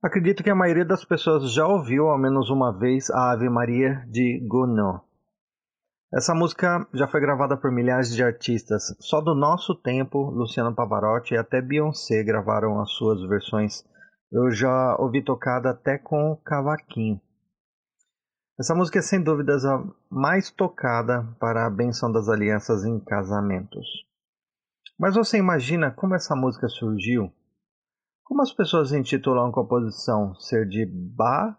Acredito que a maioria das pessoas já ouviu ao menos uma vez a Ave Maria de Gounod. Essa música já foi gravada por milhares de artistas. Só do nosso tempo, Luciano Pavarotti e até Beyoncé gravaram as suas versões. Eu já ouvi tocada até com cavaquinho. Essa música é sem dúvidas a mais tocada para a benção das alianças em casamentos. Mas você imagina como essa música surgiu? Como as pessoas intitulam a composição ser de Ba,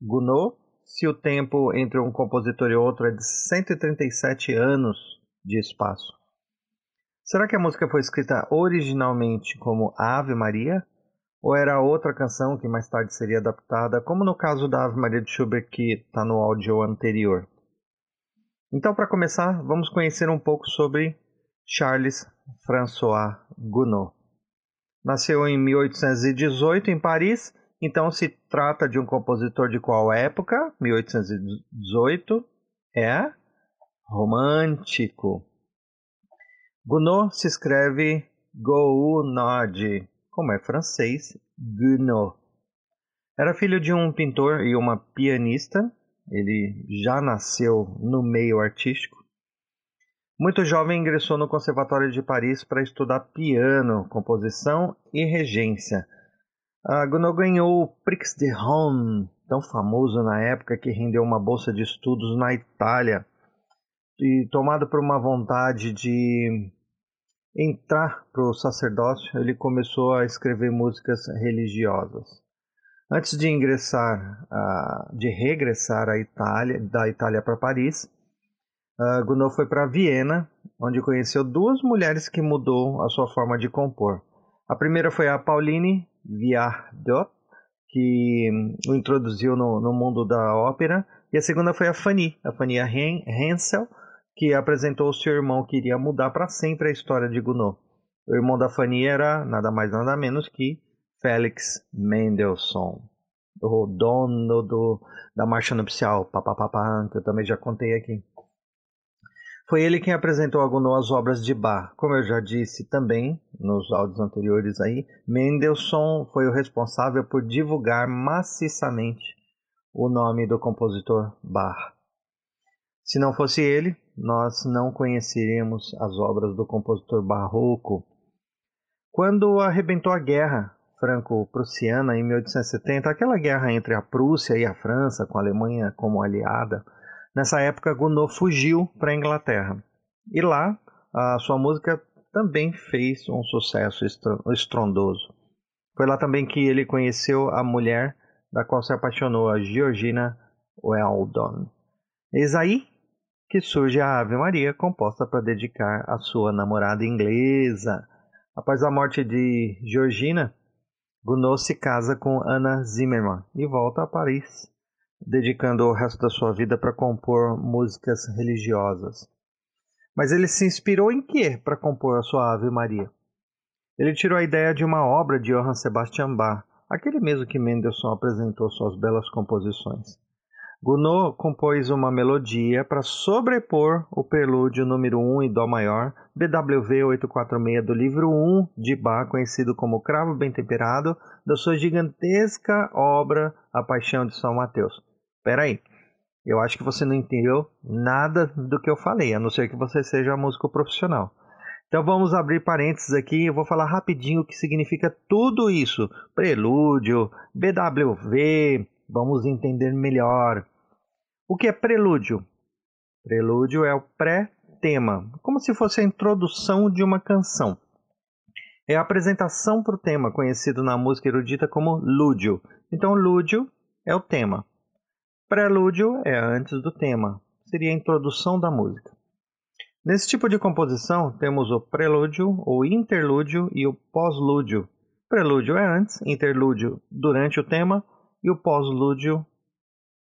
Gounod, se o tempo entre um compositor e outro é de 137 anos de espaço? Será que a música foi escrita originalmente como Ave Maria? Ou era outra canção que mais tarde seria adaptada, como no caso da Ave Maria de Schubert que está no áudio anterior? Então, para começar, vamos conhecer um pouco sobre Charles François Gounod. Nasceu em 1818 em Paris, então se trata de um compositor de qual época? 1818 é romântico. Gounod se escreve Gounod, como é francês, Gounod. Era filho de um pintor e uma pianista. Ele já nasceu no meio artístico. Muito jovem, ingressou no Conservatório de Paris para estudar piano, composição e regência. Uh, Gounod ganhou o Prix de Rome, tão famoso na época que rendeu uma bolsa de estudos na Itália. E tomado por uma vontade de entrar para o sacerdócio, ele começou a escrever músicas religiosas. Antes de ingressar, uh, de regressar à Itália, da Itália para Paris, uh, Gounod foi para Viena, onde conheceu duas mulheres que mudou a sua forma de compor. A primeira foi a Pauline Viardot, que o introduziu no, no, mundo da ópera, e a segunda foi a Fanny, a Fanny Hensel, que apresentou o seu irmão que iria mudar para sempre a história de Gounod. O irmão da Fanny era nada mais nada menos que Félix Mendelssohn, o dono do, da marcha nupcial, papapá, que eu também já contei aqui. Foi ele quem apresentou a Gounod as obras de Bach. Como eu já disse também nos áudios anteriores aí, Mendelssohn foi o responsável por divulgar maciçamente o nome do compositor Bach. Se não fosse ele, nós não conheceríamos as obras do compositor barroco. Quando arrebentou a guerra franco-prussiana em 1870, aquela guerra entre a Prússia e a França, com a Alemanha como aliada, Nessa época, Gounod fugiu para a Inglaterra. E lá, a sua música também fez um sucesso estrondoso. Foi lá também que ele conheceu a mulher da qual se apaixonou, a Georgina Weldon. Eis aí que surge a Ave Maria, composta para dedicar à sua namorada inglesa. Após a morte de Georgina, Gounod se casa com Anna Zimmermann e volta a Paris dedicando o resto da sua vida para compor músicas religiosas. Mas ele se inspirou em que para compor a sua Ave Maria? Ele tirou a ideia de uma obra de Johann Sebastian Bach, aquele mesmo que Mendelssohn apresentou suas belas composições. Gounod compôs uma melodia para sobrepor o prelúdio número 1 em Dó maior, BWV 846 do livro 1 de Bach, conhecido como Cravo Bem Temperado, da sua gigantesca obra A Paixão de São Mateus. Peraí, eu acho que você não entendeu nada do que eu falei, a não ser que você seja músico profissional. Então vamos abrir parênteses aqui, eu vou falar rapidinho o que significa tudo isso. Prelúdio, BWV, vamos entender melhor. O que é prelúdio? Prelúdio é o pré-tema, como se fosse a introdução de uma canção. É a apresentação para o tema, conhecido na música erudita como lúdio. Então, lúdio é o tema. Prelúdio é antes do tema, seria a introdução da música. Nesse tipo de composição, temos o prelúdio, o interlúdio e o pós-lúdio. Prelúdio é antes, interlúdio durante o tema e o pós-lúdio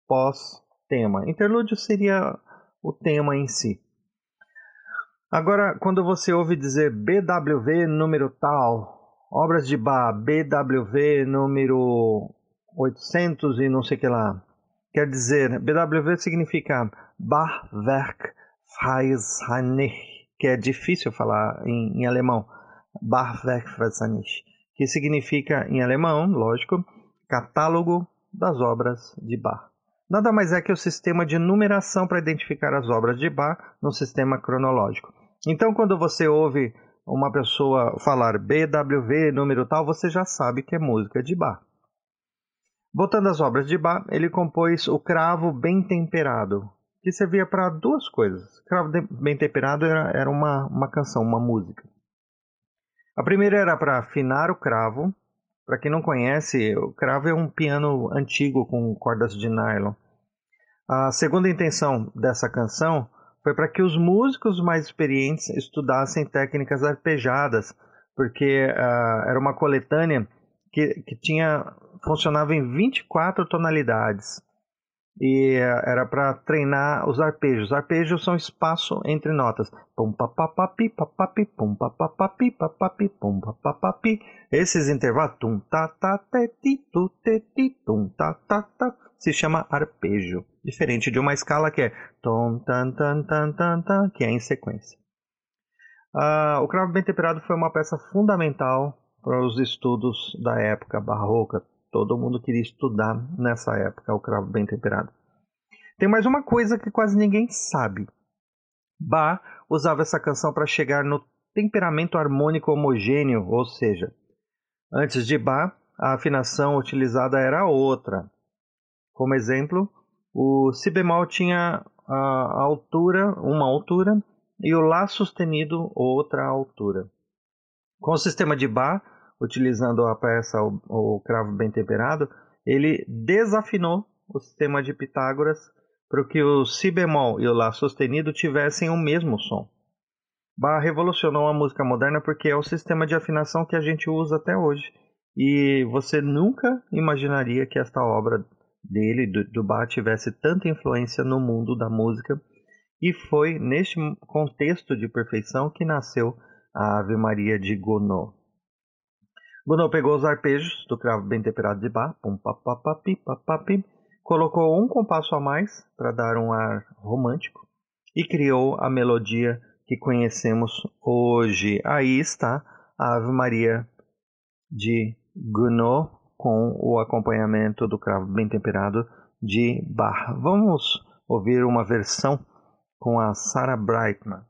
pós-tema. Interlúdio seria o tema em si. Agora, quando você ouve dizer BWV número tal, obras de Bach, BWV número 800 e não sei que lá, Quer dizer, BWV significa Bachwerk Freisinnig, que é difícil falar em, em alemão. Bachwerk Freisinnig, que significa em alemão, lógico, Catálogo das obras de Bach. Nada mais é que o sistema de numeração para identificar as obras de Bach no sistema cronológico. Então, quando você ouve uma pessoa falar BWV, número tal, você já sabe que é música de Bach. Voltando às obras de Bach, ele compôs o cravo bem temperado, que servia para duas coisas. Cravo bem temperado era, era uma, uma canção, uma música. A primeira era para afinar o cravo. Para quem não conhece, o cravo é um piano antigo com cordas de nylon. A segunda intenção dessa canção foi para que os músicos mais experientes estudassem técnicas arpejadas, porque uh, era uma coletânea que, que tinha funcionava em 24 tonalidades e era para treinar os arpejos. Arpejos são espaço entre notas. Esses intervalos ta ta te ti tu te ti ta ta ta se chama arpejo, diferente de uma escala que é que é em sequência. Uh, o cravo bem temperado foi uma peça fundamental para os estudos da época barroca, Todo mundo queria estudar nessa época o cravo bem temperado. Tem mais uma coisa que quase ninguém sabe. Bach usava essa canção para chegar no temperamento harmônico homogêneo, ou seja, antes de Bach, a afinação utilizada era outra. Como exemplo, o si bemol tinha a altura, uma altura, e o lá sustenido outra altura. Com o sistema de Bach, utilizando a peça o, o cravo bem temperado, ele desafinou o sistema de Pitágoras para que o si bemol e o lá sustenido tivessem o mesmo som. Bach revolucionou a música moderna porque é o sistema de afinação que a gente usa até hoje. E você nunca imaginaria que esta obra dele, do, do Bach, tivesse tanta influência no mundo da música. E foi neste contexto de perfeição que nasceu a Ave Maria de Gounod. Gounod pegou os arpejos do cravo bem temperado de Bach, pum, papapapi, papapi, colocou um compasso a mais para dar um ar romântico e criou a melodia que conhecemos hoje. Aí está a Ave Maria de Gounod com o acompanhamento do cravo bem temperado de Bach. Vamos ouvir uma versão com a Sarah Brightman.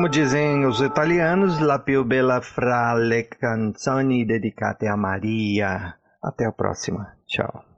Como dizem os italianos, la più bella fra le canzoni dedicate a Maria. Até a próxima. Tchau.